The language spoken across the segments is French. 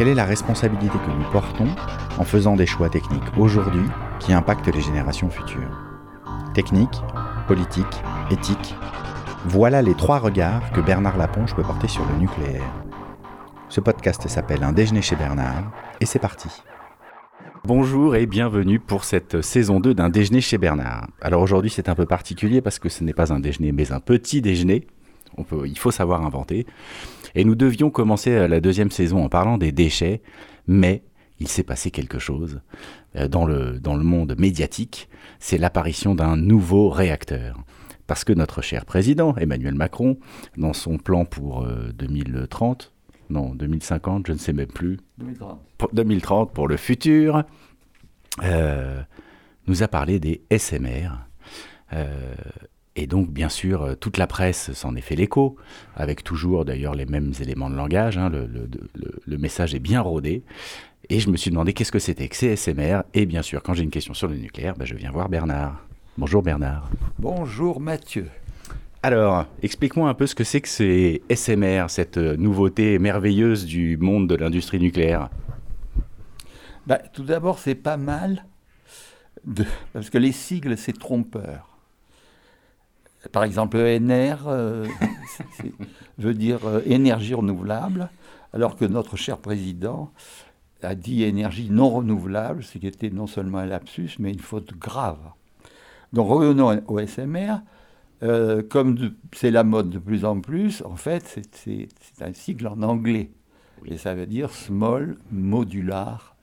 Quelle est la responsabilité que nous portons en faisant des choix techniques aujourd'hui qui impactent les générations futures Technique, politique, éthique, voilà les trois regards que Bernard Laponche peut porter sur le nucléaire. Ce podcast s'appelle Un déjeuner chez Bernard et c'est parti. Bonjour et bienvenue pour cette saison 2 d'un déjeuner chez Bernard. Alors aujourd'hui c'est un peu particulier parce que ce n'est pas un déjeuner mais un petit déjeuner. Il faut savoir inventer. Et nous devions commencer la deuxième saison en parlant des déchets, mais il s'est passé quelque chose euh, dans le, dans le monde médiatique, c'est l'apparition d'un nouveau réacteur. Parce que notre cher président, Emmanuel Macron, dans son plan pour 2030, euh, non, 2050, je ne sais même plus. 2030. Pour 2030, pour le futur, euh, nous a parlé des SMR. Euh, et donc, bien sûr, euh, toute la presse s'en est fait l'écho, avec toujours d'ailleurs les mêmes éléments de langage. Hein, le, le, le, message est bien rodé. Et je me suis demandé qu'est-ce que c'était que ces SMR. Et bien sûr, quand j'ai une question sur le nucléaire, ben, je viens voir Bernard. Bonjour Bernard. Bonjour Mathieu. Alors, explique-moi un peu ce que c'est que ces SMR, cette euh, nouveauté merveilleuse du monde de l'industrie nucléaire. Bah, tout d'abord, c'est pas mal, de... parce que les sigles, c'est trompeur. Par exemple, ENR euh, veut dire euh, énergie renouvelable, alors que notre cher président a dit énergie non renouvelable, ce qui était non seulement un lapsus, mais une faute grave. Donc revenons au SMR. Euh, comme c'est la mode de plus en plus, en fait, c'est un sigle en anglais. Et ça veut dire Small Modular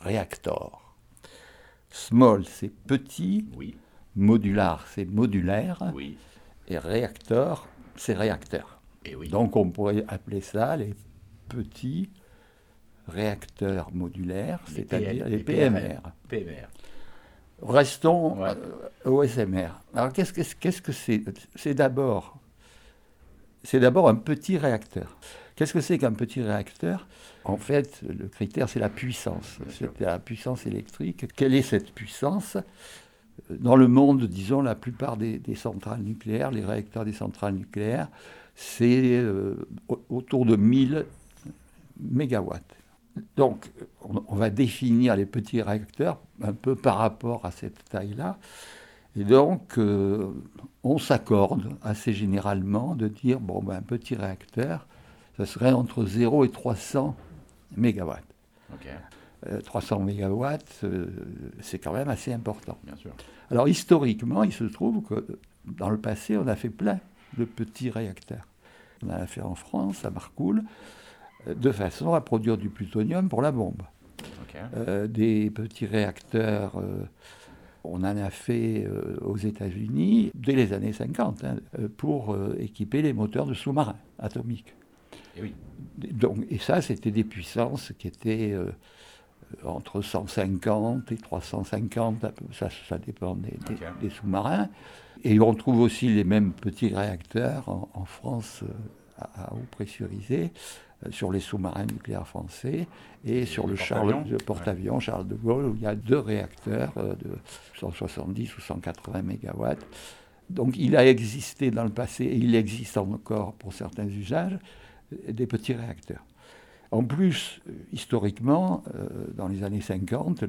Reactor. Small, c'est petit. Oui. Modular, c'est modulaire. Oui. Et réacteur, c'est réacteur. Et oui. Donc on pourrait appeler ça les petits réacteurs modulaires, c'est-à-dire les PMR. PMR. Restons euh, au SMR. Alors qu'est-ce que c'est? C'est d'abord c'est d'abord un petit réacteur. Qu'est-ce que c'est qu'un petit réacteur? En fait, le critère, c'est la puissance. C'est la puissance électrique. Quelle est cette puissance? Dans le monde, disons, la plupart des, centrales nucléaires, les réacteurs des centrales nucléaires, c'est euh, autour de 1000 mégawatts. Donc, on, va définir les petits réacteurs un peu par rapport à cette taille-là. Et donc, euh, on s'accorde assez généralement de dire, bon, ben, un petit réacteur, ça serait entre 0 et 300 mégawatts. 300 euh, mégawatts, euh, c'est quand même assez important. Bien sûr. Alors, historiquement, il se trouve que dans le passé, on a fait plein de petits réacteurs. On en a fait en France, à Marcoule de façon à produire du plutonium pour la bombe. Euh, des petits réacteurs, euh, on en a fait euh, aux États-Unis dès les années 50 hein, pour équiper les moteurs de sous-marins atomiques. Et, oui. Donc, et ça, c'était des puissances qui étaient entre 150 et 350, ça, ça dépend des, sous-marins. Et on trouve aussi les mêmes petits réacteurs en, France à, à eau pressurisée euh, sur les sous-marins nucléaires français et sur le, porte-avions Charles de Gaulle où il y a deux réacteurs euh, de 170 ou 180 mégawatts. Donc il a existé dans le passé et il existe encore pour certains usages euh, des petits réacteurs. En plus, historiquement, dans les années 50,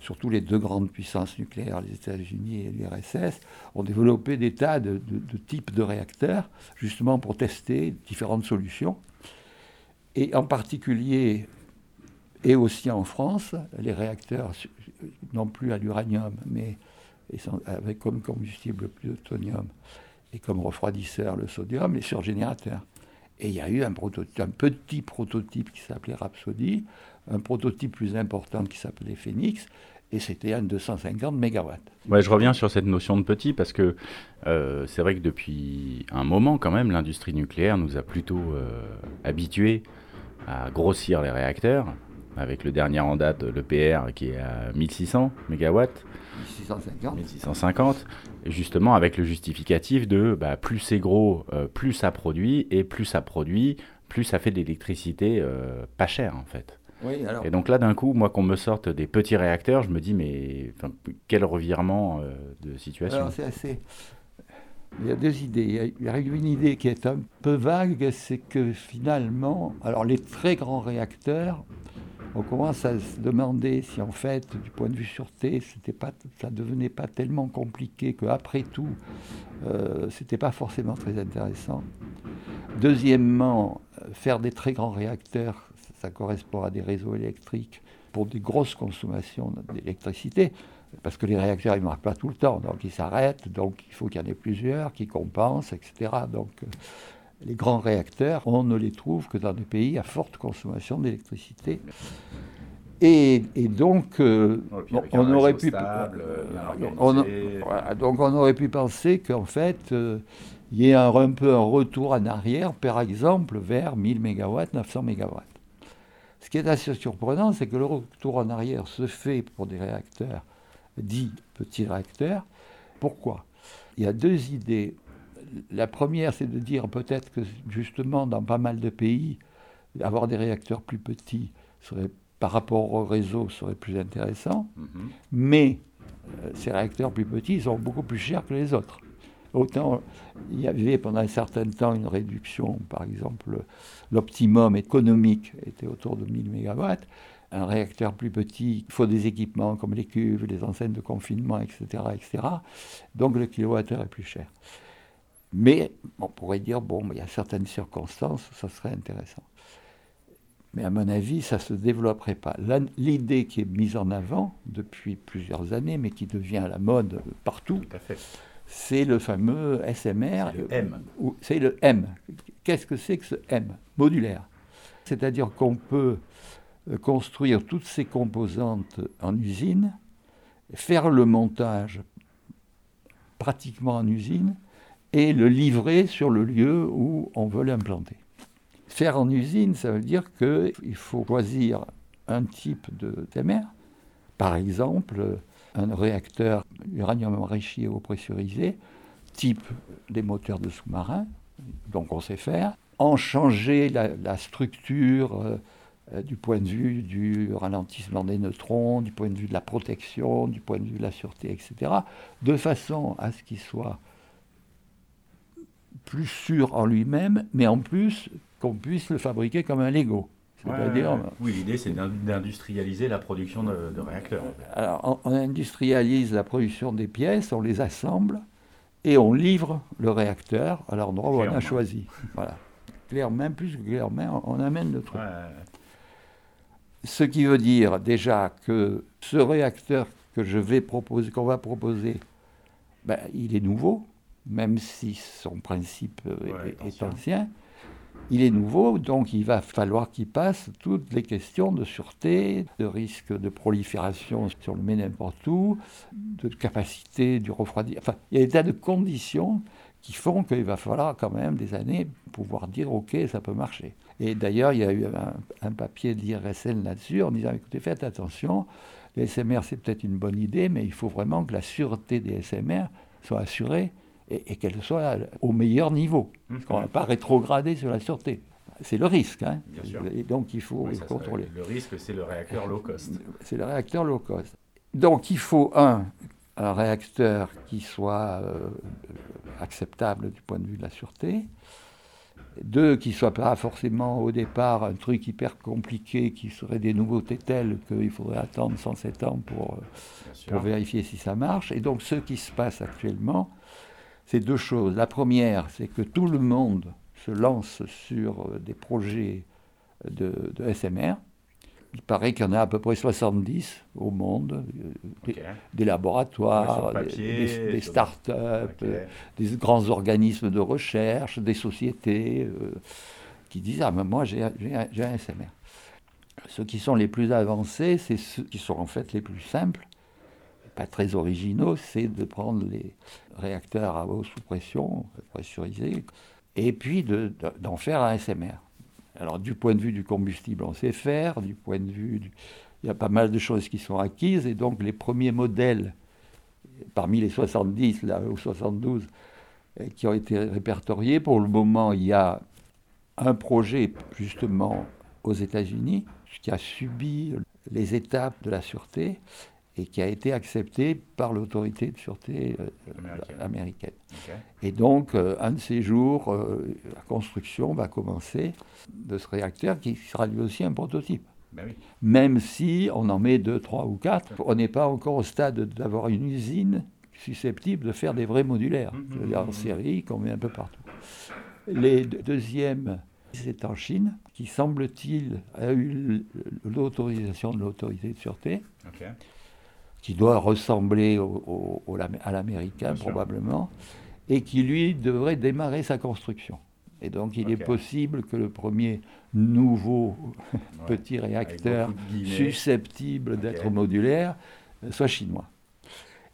surtout les deux grandes puissances nucléaires, les États-Unis et l'URSS, ont développé des tas de types de réacteurs, justement pour tester différentes solutions et en particulier, et aussi en France, les réacteurs, non plus à l'uranium, mais avec comme combustible le plutonium et comme refroidisseur le sodium, les surgénérateurs. Et il y a eu un, petit prototype qui s'appelait Rhapsody, un prototype plus important qui s'appelait Phoenix, et c'était un 250 MW. Je reviens sur cette notion de petit parce que euh, c'est vrai que depuis un moment, quand même, l'industrie nucléaire nous a plutôt euh, habitués à grossir les réacteurs. avec le dernier en date, le PR, qui est à 1600 MW. 1650. 1650. Et justement, avec le justificatif de bah, plus c'est gros, euh, plus ça produit, et plus ça produit, plus ça fait d'électricité euh, pas chère, en fait. Oui, alors... Et donc là, d'un coup, moi, qu'on me sorte des petits réacteurs, je me dis, mais quel revirement euh, de situation. c'est assez. Il y a deux idées. Il y a une idée qui est un peu vague, c'est que finalement, alors les très grands réacteurs, on commence à se demander si en fait, du point de vue sûreté, c'était pas, ça devenait pas tellement compliqué qu'après tout, euh, c'était pas forcément très intéressant. Deuxièmement, faire des très grands réacteurs, ça correspond à des réseaux électriques pour des grosses consommations d'électricité parce que les réacteurs, ils ne marquent pas tout le temps, donc ils s'arrêtent, donc il faut qu'il y en ait plusieurs qui compensent, etc. Euh, les grands réacteurs, on ne les trouve que dans des pays à forte consommation d'électricité. Et, donc, euh, on, aurait pu, donc on aurait pu penser qu'en fait, euh, il y ait un, un, peu un retour en arrière, par exemple, vers 1000 MW, 900 MW. Ce qui est assez surprenant, c'est que le retour en arrière se fait pour des réacteurs dit petit réacteur. Pourquoi? Il y a deux idées. La première, c'est de dire peut-être que justement, dans pas mal de pays, avoir des réacteurs plus petits serait, par rapport au réseau serait plus intéressant. Mhm. Mais euh, ces réacteurs plus petits sont beaucoup plus chers que les autres. Autant il y avait pendant un certain temps une réduction, par exemple, l'optimum économique était autour de 1000 MW un réacteur plus petit, il faut des équipements comme les cuves, les enseignes de confinement, etc. etc. Donc le kilowattheure est plus cher. Mais on pourrait dire, bon, il y a certaines circonstances, ça serait intéressant. Mais à mon avis, ça ne se développerait pas. L'idée qui est mise en avant depuis plusieurs années, mais qui devient à la mode partout, c'est le fameux SMR. C'est le M. C'est le M. Qu'est-ce que c'est que ce M? Modulaire. C'est-à-dire qu'on peut euh, construire toutes ces composantes en usine, faire le montage pratiquement en usine et le livrer sur le lieu où on veut l'implanter. Faire en usine, ça veut dire qu'il faut choisir un type de TMR, par exemple un réacteur uranium enrichi ou pressurisé, type des moteurs de sous-marins, donc on sait faire, en changer la, structure, euh, du point de vue du ralentissement des neutrons, du point de vue de la protection, du point de vue de la sûreté, etc., de façon à ce qu'il soit plus sûr en lui-même, mais en plus qu'on puisse le fabriquer comme un Lego. oui, l'idée c'est d'industrialiser la production de, réacteurs. Alors, on, industrialise la production des pièces, on les assemble et on livre le réacteur à l'endroit où on a choisi. Voilà. Clairement, plus que clairement, on, amène le truc. Ce qui veut dire déjà que ce réacteur que je vais proposer, qu'on va proposer, ben, il est nouveau, même si son principe est, ancien. Il est nouveau, donc il va falloir qu'il passe toutes les questions de sûreté, de risque de prolifération sur le met n'importe où, de capacité du refroidissement. Enfin, il y a des tas de conditions qui font qu'il va falloir quand même des années pour pouvoir dire OK, ça peut marcher. Et d'ailleurs, il y a eu un, papier de l'IRSN là-dessus en disant écoutez, faites attention, les SMR c'est peut-être une bonne idée, mais il faut vraiment que la sûreté des SMR soit assurée et, qu'elle soit au meilleur niveau. Mmh. Parce qu'on ne va pas rétrograder sur la sûreté. C'est le risque. Hein. Et donc il faut contrôler. le risque, c'est le réacteur low cost. C'est le réacteur low cost. Donc il faut, un, un réacteur qui soit euh, acceptable du point de vue de la sûreté. Deux, qui ne soit pas forcément au départ un truc hyper compliqué, qui serait des nouveautés telles qu'il faudrait attendre 107 ans pour, euh, pour vérifier si ça marche. Et donc ce qui se passe actuellement, c'est deux choses. La première, c'est que tout le monde se lance sur euh, des projets de, de SMR il paraît qu'il y en a à peu près 70 au monde, euh, des, laboratoires, des, start-up, euh, des grands organismes de recherche, des sociétés euh, qui disent Ah, mais moi j'ai un SMR. Ceux qui sont les plus avancés, c'est ceux qui sont en fait les plus simples, pas très originaux, c'est de prendre les réacteurs à eau sous pression, pressurisés, et puis d'en faire un SMR. Alors du point de vue du combustible, on sait faire, du point de vue... Il y a pas mal de choses qui sont acquises, et donc les premiers modèles, parmi les 70 là, ou 72, euh, qui ont été répertoriés, pour le moment, il y a un projet justement aux États-Unis qui a subi les étapes de la sûreté et qui a été accepté par l'autorité de sûreté euh, américaine. Et donc, euh, un de ces jours, euh, la construction va commencer de ce réacteur qui sera lui aussi un prototype. Ben Même si on en met deux, trois ou quatre, on n'est pas encore au stade d'avoir une usine susceptible de faire des vrais modulaires, mmh, mmh, en série qu'on met un peu partout. Les deuxièmes c'est en Chine, qui semble-t-il a eu l'autorisation de l'autorité de sûreté, qui doit ressembler au, à l'américain probablement, et qui lui devrait démarrer sa construction. Et donc il est possible que le premier nouveau petit réacteur susceptible d'être modulaire euh, soit chinois.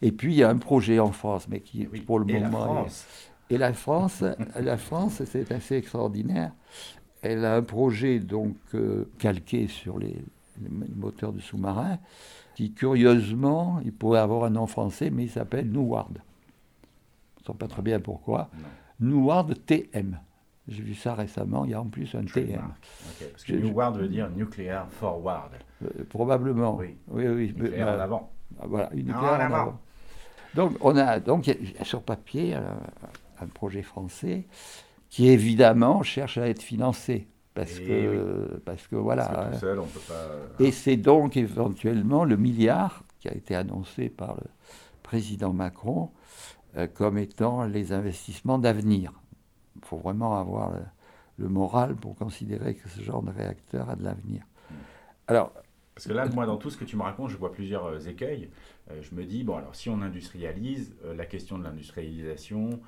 Et puis il y a un projet en France, mais qui pour le moment... Et la France, la France, c'est assez extraordinaire. Elle a un projet donc euh, calqué sur les, moteurs de sous-marins, qui curieusement, il pourrait avoir un nom français, mais il s'appelle Neward. On ne sait pas très bien pourquoi. Neward TM. J'ai vu ça récemment, il y a en plus un TM. parce que Neward veut dire Nuclear Forward. Euh, probablement. Oui, oui. oui nucléaire en avant. Ah, voilà, une nucléaire en avant. Donc, on a donc sur papier un projet français qui évidemment cherche à être financé. Parce que, parce que voilà. Seul, on peut pas... Et c'est donc éventuellement le milliard qui a été annoncé par le président Macron euh, comme étant les investissements d'avenir. Il faut vraiment avoir le, moral pour considérer que ce genre de réacteur a de l'avenir. Hmm. Alors, parce que là, moi, dans tout ce que tu me racontes, je vois plusieurs euh, écueils. Euh, je me dis, bon, alors si on industrialise, la question de l'industrialisation,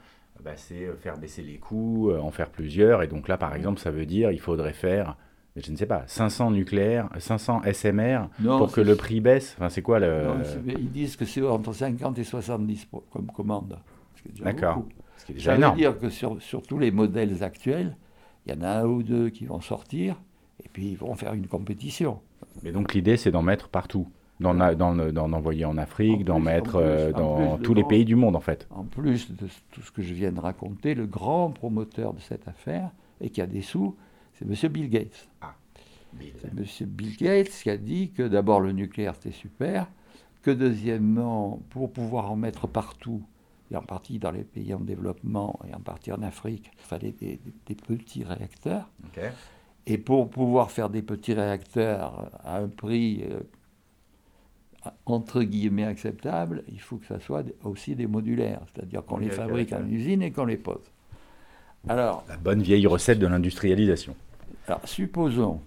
bah, c'est euh, faire baisser les coûts, euh, en faire plusieurs. Et donc là, par exemple, ça veut dire il faudrait faire, je ne sais pas, 500 nucléaires, 500 SMR pour que le prix baisse. Enfin, c'est quoi le... ils disent que c'est entre 50 et 70 comme commande. D'accord. Ça veut dire que sur, sur tous les modèles actuels, il y en a un ou deux qui vont sortir et puis ils vont faire une compétition. Mais donc l'idée, c'est d'en mettre partout d'en envoyer en Afrique, d'en mettre euh, dans tous les pays du monde en fait. En plus de tout ce que je viens de raconter, le grand promoteur de cette affaire et qui a des sous, c'est M. Bill Gates. Ah, c'est M. Bill Gates qui a dit que d'abord le nucléaire c'était super, que deuxièmement, pour pouvoir en mettre partout, et en partie dans les pays en développement et en partie en Afrique, il fallait des, petits réacteurs. Et pour pouvoir faire des petits réacteurs à un prix euh, entre guillemets acceptable, il faut que ça soit aussi des modulaires, c'est-à-dire qu'on les fabrique en usine et qu'on les pose. Alors, la bonne vieille recette de l'industrialisation. Alors, supposons,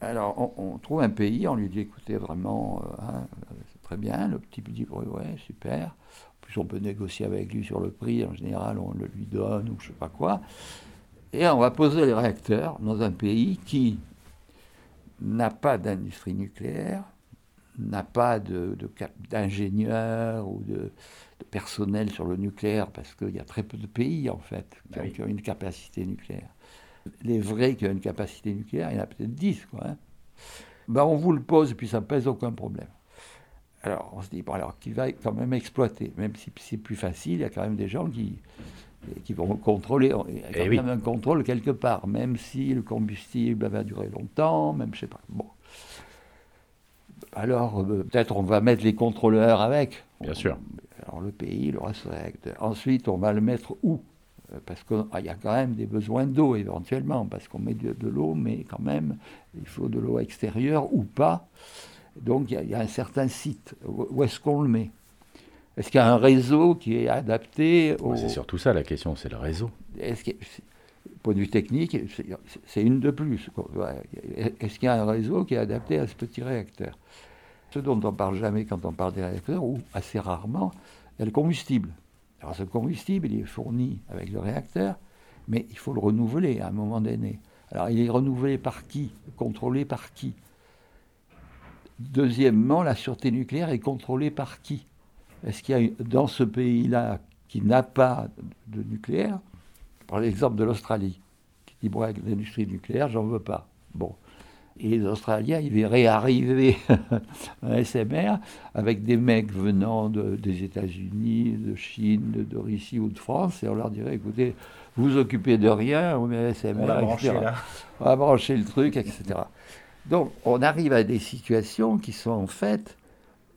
alors on, trouve un pays, on lui dit écoutez, vraiment, euh, hein, c'est très bien, le petit dit ouais, ouais, super. En plus, on peut négocier avec lui sur le prix, en général, on le lui donne ou je sais pas quoi. Et on va poser les réacteurs dans un pays qui n'a pas d'industrie nucléaire, n'a pas d'ingénieurs ou de, personnel sur le nucléaire, parce qu'il y a très peu de pays, en fait, qui, bah ont, une capacité nucléaire. Les vrais qui ont une capacité nucléaire, il y en a peut-être 10, quoi. Hein. Ben, on vous le pose, et puis ça ne pèse aucun problème. Alors, on se dit, bon, alors, qui va quand même exploiter Même si c'est plus facile, il y a quand même des gens qui, qui vont contrôler. Il y a quand eh même un contrôle quelque part, même si le combustible va durer longtemps, même, je sais pas. Bon alors euh, peut-être on va mettre les contrôleurs avec. Bien sûr. Alors le pays, le respecte. Ensuite, on va le mettre où? Euh, Parce qu'il y a quand même des besoins d'eau éventuellement, parce qu'on met de, l'eau, mais quand même, il faut de l'eau extérieure ou pas. Donc il y, a un certain site. Où est-ce qu'on le met? Est-ce qu'il y a un réseau qui est adapté C'est surtout ça la question, c'est le réseau. Est-ce point de vue technique, c'est une de plus. Est-ce qu'il y a un réseau qui est adapté à ce petit réacteur? Ce dont on ne parle jamais quand on parle des réacteurs, ou assez rarement, c'est le combustible. Alors ce combustible, il est fourni avec le réacteur, mais il faut le renouveler à un moment donné. Alors il est renouvelé par qui? Contrôlé par qui? Deuxièmement, la sûreté nucléaire est contrôlée par qui? Est-ce qu'il y a dans ce pays-là qui n'a pas de nucléaire, l'exemple de l'Australie, qui l'industrie nucléaire, j'en veux pas. Bon. Et les Australiens, ils verraient arriver un SMR avec des mecs venant des États-Unis, de Chine, de, Russie ou de France, et on leur dirait écoutez, vous vous occupez de rien, on met un SMR, on va, brancher, on va brancher le truc, etc. Donc, on arrive à des situations qui sont en fait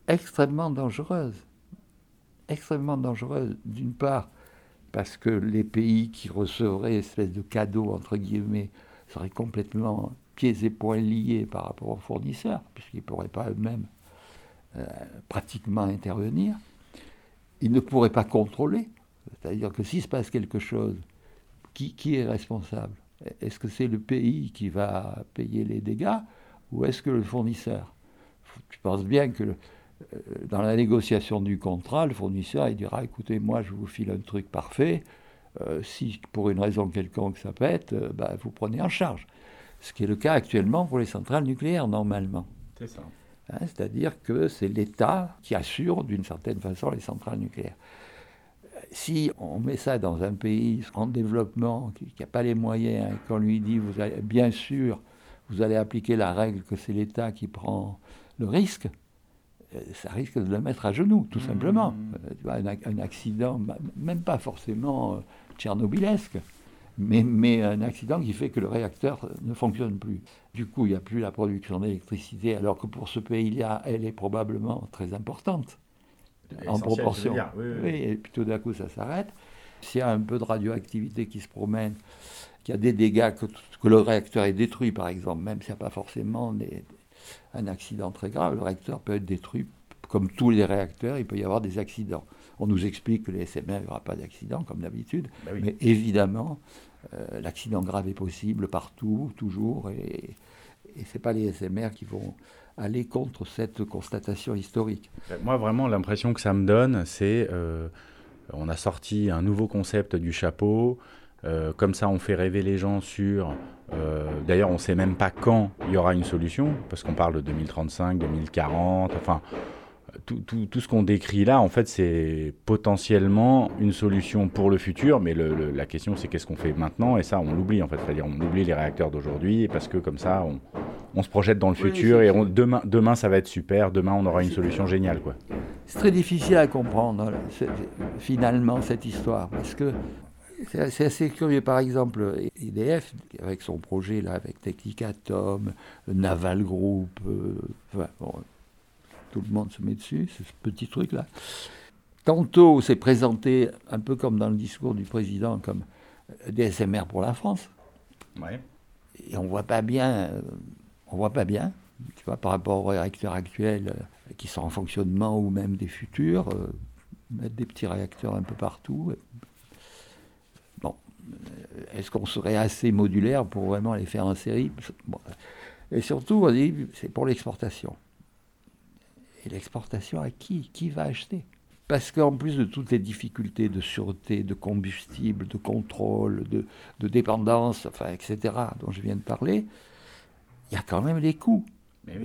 extrêmement dangereuses. Extrêmement dangereuses, d'une part, parce que les pays qui recevraient espèce de cadeau, entre guillemets, seraient complètement pieds et poings liés par rapport aux fournisseurs, puisqu'ils ne pourraient pas eux-mêmes euh, pratiquement intervenir. Ils ne pourraient pas contrôler. C'est-à-dire que s'il se passe quelque chose, qui, qui est responsable? Est-ce que c'est le pays qui va payer les dégâts ou est-ce que le fournisseur? Je pense bien que euh, dans la négociation du contrat, le fournisseur il dira écoutez, moi je vous file un truc parfait. Euh, si pour une raison quelconque ça pète, bah, vous prenez en charge ce qui est le cas actuellement pour les centrales nucléaires, normalement. C'est ça. Hein, c'est-à-dire que c'est l'État qui assure d'une certaine façon les centrales nucléaires. Si on met ça dans un pays en développement, qui n'a pas les moyens, et qu'on lui dit, vous allez, bien sûr, vous allez appliquer la règle que c'est l'État qui prend le risque, euh, ça risque de le mettre à genoux, tout mmh. simplement. Euh, un, un, accident, même pas forcément euh, tchernobilesque, mais, un accident qui fait que le réacteur ne fonctionne plus. Du coup, il n'y a plus la production d'électricité, alors que pour ce pays-là, elle est probablement très importante en proportion. oui, et puis tout d'un coup, ça s'arrête. S'il y a un peu de radioactivité qui se promène, qu'il y a des dégâts, que, le réacteur est détruit, par exemple, même s'il n'y a pas forcément un accident très grave, le réacteur peut être détruit. Comme tous les réacteurs, il peut y avoir des accidents. On nous explique que les SMR, il n'y aura pas d'accident, comme d'habitude. Bah mais évidemment, euh, l'accident grave est possible partout, toujours. Et, et ce n'est pas les SMR qui vont aller contre cette constatation historique. Bah, moi, vraiment, l'impression que ça me donne, c'est euh, on a sorti un nouveau concept du chapeau. Euh, comme ça, on fait rêver les gens sur. D'ailleurs, on ne sait même pas quand il y aura une solution, parce qu'on parle de 2035, 2040. Enfin, tout, tout, ce qu'on décrit là, en fait, c'est potentiellement une solution pour le futur, mais la question, c'est qu'est-ce qu'on fait maintenant Et ça, on l'oublie, en fait. C'est-à-dire, on oublie les réacteurs d'aujourd'hui, parce que comme ça, on, se projette dans le futur, et demain, demain, ça va être super, demain, on aura une solution géniale. quoi. C'est très difficile à comprendre, finalement, cette histoire, parce que c'est assez curieux. Par exemple, EDF, avec son projet là, avec Technicatom, Naval Group, euh, enfin, tout le monde se met dessus, ce petit truc-là. Tantôt, c'est présenté un peu comme dans le discours du président, comme des SMR pour la France. Et on voit pas bien, euh, on voit pas bien, tu vois, par rapport aux réacteurs actuels euh, qui sont en fonctionnement ou même des futurs, euh, mettre des petits réacteurs un peu partout. Bon, est-ce qu'on serait assez modulaire pour vraiment les faire en série Et surtout, on dit, c'est pour l'exportation. Et l'exportation à qui? Qui va acheter? Parce qu'en plus de toutes les difficultés de sûreté, de combustible, de contrôle, de, dépendance, enfin, etc., dont je viens de parler, il y a quand même les coûts.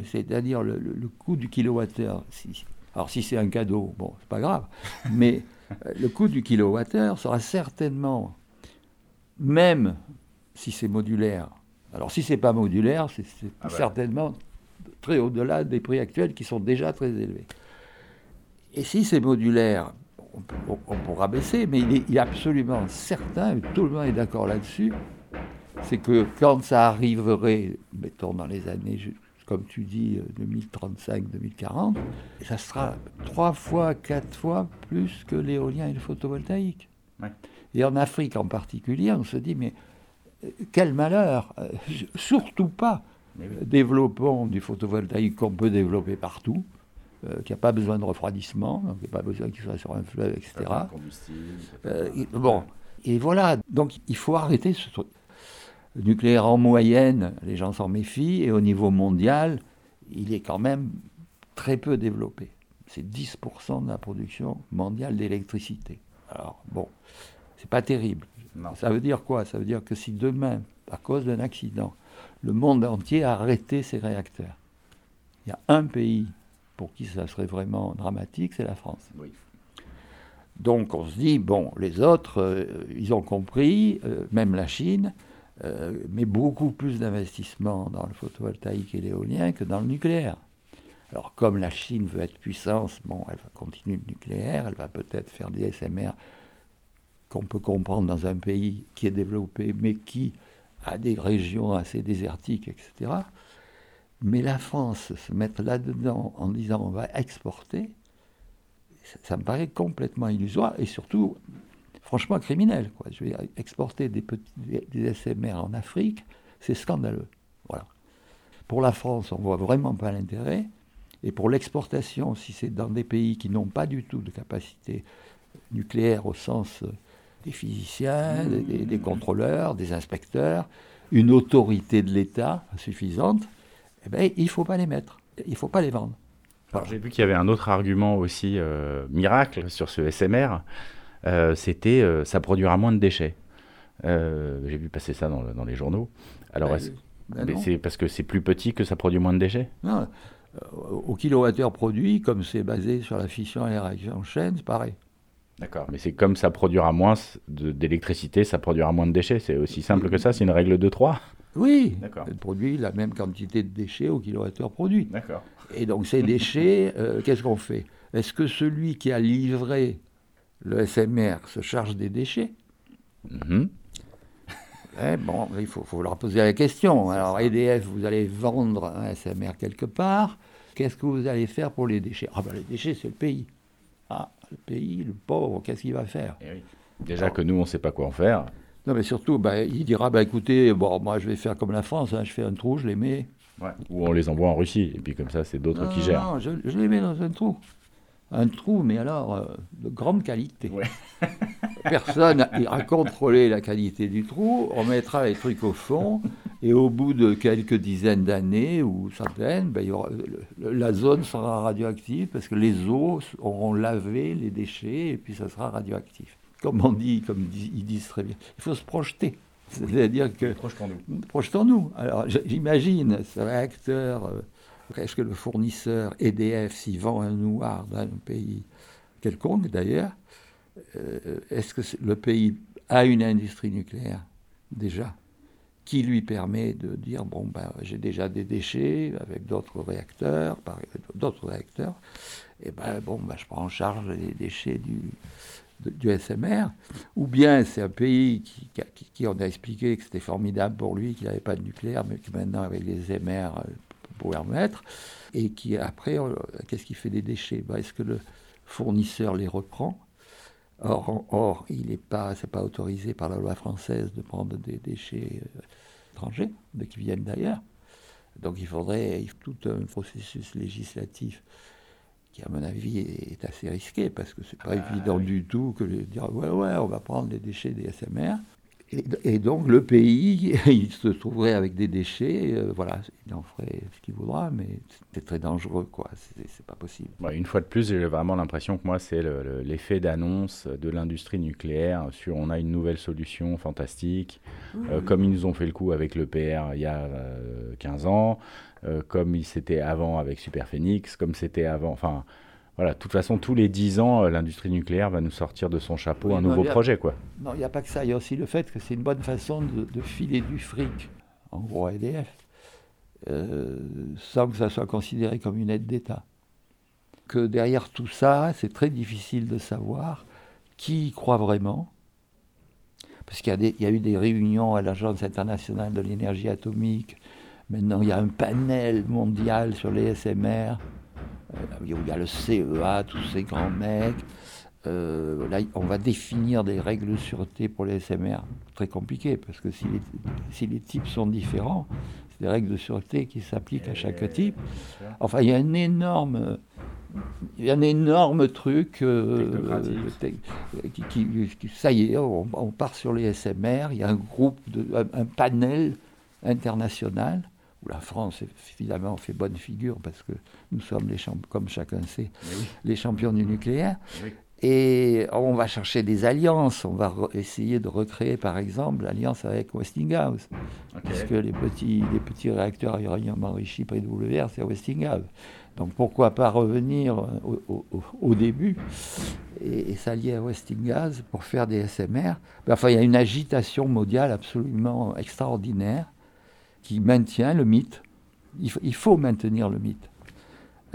C'est-à-dire le, coût du kilowattheure. Si, alors si c'est un cadeau, bon, c'est pas grave, mais euh, le coût du kilowattheure sera certainement, même si c'est modulaire, alors si c'est pas modulaire, c'est ah bah. certainement très au-delà des prix actuels qui sont déjà très élevés. Et si c'est modulaire, on, pourra baisser, mais il est, absolument certain, et tout le monde est d'accord là-dessus, c'est que quand ça arriverait, mettons dans les années, comme tu dis, 2035-2040, ça sera trois fois, quatre fois plus que l'éolien et le photovoltaïque. Et en Afrique en particulier, on se dit, mais euh, quel malheur euh, Surtout pas Développons du photovoltaïque qu'on peut développer partout, euh, qui n'a pas besoin de refroidissement, qui n'a pas besoin qu'il soit sur un fleuve, etc. Euh, bon, et voilà, donc il faut arrêter ce truc. Le nucléaire en moyenne, les gens s'en méfient, et au niveau mondial, il est quand même très peu développé. C'est 10% de la production mondiale d'électricité. Alors, bon, c'est pas terrible. Ça veut dire quoi? Ça veut dire que si demain, à cause d'un accident, le monde entier a arrêté ses réacteurs. Il y a un pays pour qui ça serait vraiment dramatique, c'est la France. Donc on se dit, bon, les autres, euh, ils ont compris, euh, même la Chine, euh, met beaucoup plus d'investissements dans le photovoltaïque et l'éolien que dans le nucléaire. Alors comme la Chine veut être puissance, bon, elle va continuer le nucléaire, elle va peut-être faire des SMR qu'on peut comprendre dans un pays qui est développé, mais qui a des régions assez désertiques, etc. Mais la France se mettre là-dedans en disant on va exporter, ça, me paraît complètement illusoire et surtout, franchement, criminel. Je vais exporter des, des SMR en Afrique, c'est scandaleux. Voilà. Pour la France, on voit vraiment pas l'intérêt. Et pour l'exportation, si c'est dans des pays qui n'ont pas du tout de capacité nucléaire au sens euh, des physiciens, des, contrôleurs, des inspecteurs, une autorité de l'État suffisante, eh ben, il ne faut pas les mettre, il ne faut pas les vendre. Alors j'ai vu qu'il y avait un autre argument aussi euh, miracle sur ce SMR, euh, c'était ça produira moins de déchets. j'ai vu passer ça dans, les journaux. Alors ben, ben c'est parce que c'est plus petit que ça produit moins de déchets? Non, au kilowattheure produit, comme c'est basé sur la fission et la réaction en chaîne, c'est pareil. D'accord, mais c'est comme ça produira moins d'électricité, ça produira moins de déchets. C'est aussi simple que ça, c'est une règle de 3 Oui, elle produit la même quantité de déchets au kilowattheure produit. D'accord. Et donc ces déchets, euh, qu'est-ce qu'on fait? Est-ce que celui qui a livré le SMR se charge des déchets? Mm-hmm. Eh, bon, il faut, leur poser la question. Alors, EDF, vous allez vendre un SMR quelque part. Qu'est-ce que vous allez faire pour les déchets? Ah, ben les déchets, c'est le pays. Ah, le pays, le pauvre, qu'est-ce qu'il va faire? Eh Déjà que nous, on ne sait pas quoi en faire. Non, mais surtout, ben, il dira bah, écoutez, bon, moi, je vais faire comme la France, hein, je fais un trou, je les mets. Ou on les envoie en Russie, et puis comme ça, c'est d'autres qui gèrent. Non, je, je, les mets dans un trou. Un trou, mais alors, euh, de grande qualité. Ouais. Personne n'ira contrôler la qualité du trou. On mettra les trucs au fond. Et au bout de quelques dizaines d'années ou centaines, ben, la zone sera radioactive parce que les eaux auront lavé les déchets et puis ça sera radioactif. Comme on dit, comme ils disent très bien, il faut se projeter. C'est-à-dire que. Projetons-nous. Projetons-nous. Alors j'imagine ce réacteur. Euh, est-ce que le fournisseur EDF, s'y vend un noir dans un pays quelconque d'ailleurs, euh, est-ce que le pays a une industrie nucléaire déjà qui lui permet de dire bon ben j'ai déjà des déchets avec d'autres réacteurs, d'autres réacteurs, et ben bon ben, je prends en charge les déchets du, SMR, ou bien c'est un pays qui, qui, on a expliqué que c'était formidable pour lui, qu'il n'avait pas de nucléaire, mais qui maintenant avec les MR pouvoir mettre, et qui après, euh, qu'est-ce qui fait des déchets? Ben, Est-ce que le fournisseur les reprend? Or, or il n'est pas, c'est pas autorisé par la loi française de prendre des déchets euh, étrangers, mais qui viennent d'ailleurs. Donc il faudrait tout un processus législatif qui, à mon avis, est assez risqué, parce que c'est pas ah, évident du tout que de dire ouais, ouais, on va prendre les déchets des SMR, et, donc le pays, il se trouverait avec des déchets, euh, voilà, il en ferait ce qu'il voudra, mais c'est très dangereux, quoi, c'est pas possible. une fois de plus, j'ai vraiment l'impression que moi, c'est l'effet d'annonce de l'industrie nucléaire sur on a une nouvelle solution fantastique, euh, comme ils nous ont fait le coup avec le PR il y a 15 euh, ans, comme c'était avant avec Super Phoenix, comme c'était avant, enfin voilà, de toute façon, tous les 10 ans, euh, l'industrie nucléaire va nous sortir de son chapeau un nouveau projet. Quoi. Non, il n'y a pas que ça. Il y a aussi le fait que c'est une bonne façon de, filer du fric, en gros à EDF, euh, sans que ça soit considéré comme une aide d'État. Que derrière tout ça, c'est très difficile de savoir qui y croit vraiment. Parce qu'il y, y, a eu des réunions à l'Agence internationale de l'énergie atomique. Maintenant, il y a un panel mondial sur les SMR où il y a le CEA, tous ces grands mecs. Euh, là, on va définir des règles de sûreté pour les SMR. Très compliqué, parce que si les, si les types sont différents, c'est des règles de sûreté qui s'appliquent à chaque type. Enfin, il y a un énorme, il y a un énorme truc. Euh, qui, ça y est, on, part sur les SMR. Il y a un groupe, de, un panel international où la France, évidemment, fait bonne figure parce que nous sommes, les comme chacun sait, les champions du nucléaire. Et on va chercher des alliances. On va essayer de recréer, par exemple, l'alliance avec Westinghouse. Parce que les petits, les petits réacteurs à uranium enrichi PWR, c'est Westinghouse. Donc pourquoi pas revenir au, début et, s'allier à Westinghouse pour faire des SMR Enfin, il y a une agitation mondiale absolument extraordinaire qui maintient le mythe. Il, faut maintenir le mythe.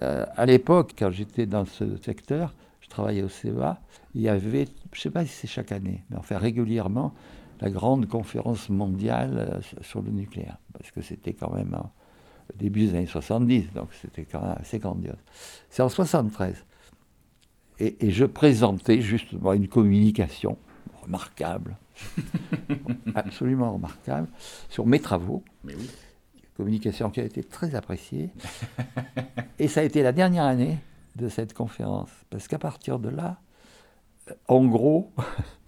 Euh, à l'époque, quand j'étais dans ce secteur, je travaillais au CEA, il y avait, je ne sais pas si c'est chaque année, mais enfin régulièrement, la grande conférence mondiale euh, sur le nucléaire, parce que c'était quand même au début des années 70, donc c'était quand même assez grandiose. C'est en 73. Et, et, je présentais justement une communication remarquable, absolument remarquable, sur mes travaux. Mais oui. Communication qui a été très appréciée. et ça a été la dernière année de cette conférence. Parce qu'à partir de là, en gros,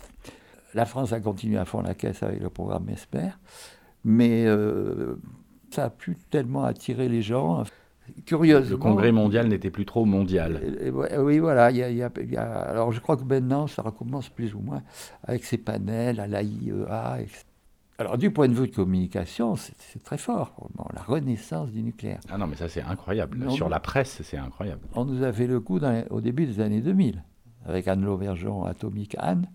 la France a continué à fond la caisse avec le programme ESPER, mais euh, ça a plus tellement attiré les gens. Curieusement. Le congrès mondial n'était plus trop mondial. oui, voilà. Y a, alors je crois que maintenant, ça recommence plus ou moins avec ces panels à l'AIEA, etc. Alors, du point de vue de communication, c'est très fort. la renaissance du nucléaire. Ah non, mais ça, c'est incroyable. Sur la presse, c'est incroyable. On nous a fait le coup au début des années 2000, avec Anne Lauvergeon, Atomic Anne.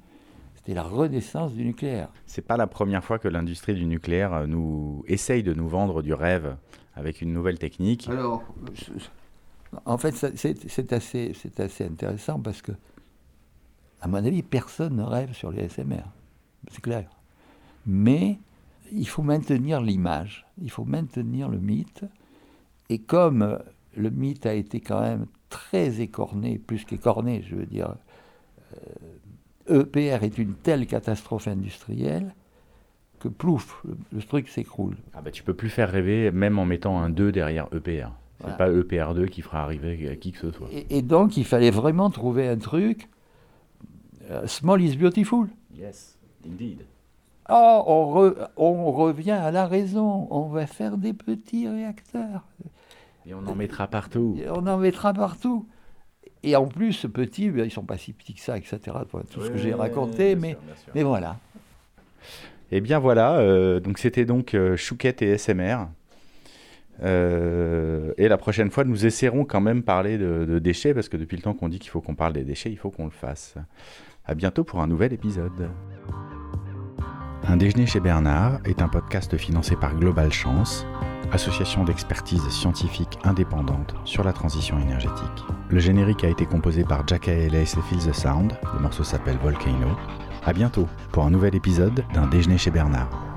C'était la renaissance du nucléaire. C'est pas la première fois que l'industrie du nucléaire euh, nous essaye de nous vendre du rêve avec une nouvelle technique. Alors, en fait, c'est assez, assez intéressant parce que, à mon avis, personne ne rêve sur les SMR. C'est clair. Mais il faut maintenir l'image, il faut maintenir le mythe. Et comme le mythe a été quand même très écorné, plus qu'écorné, je veux dire, EPR euh, e est une telle catastrophe industrielle que plouf, le, truc s'écroule. Ah bah tu peux plus faire rêver même en mettant un 2 derrière EPR. C'est pas EPR2 qui fera arriver à qui que ce soit. Et, donc il fallait vraiment trouver un truc. Euh, small is beautiful. Yes, indeed. Oh, on, revient à la raison. On va faire des petits réacteurs. Et on en mettra partout. on en mettra partout. Et en plus, petits, ben, ils sont pas si petits que ça, etc. Tout ce que j'ai raconté, mais, mais voilà. Et eh bien voilà, euh, donc c'était donc euh, Chouquette et SMR. Euh, et la prochaine fois, nous essaierons quand même parler de, déchets, parce que depuis le temps qu'on dit qu'il faut qu'on parle des déchets, il faut qu'on le fasse. À bientôt pour un nouvel épisode. Un déjeuner chez Bernard est un podcast financé par Global Chance, association d'expertise scientifique indépendante sur la transition énergétique. Le générique a été composé par Jack Ellis et Feel the Sound. Le morceau s'appelle Volcano. À bientôt pour un nouvel épisode d'un déjeuner chez Bernard.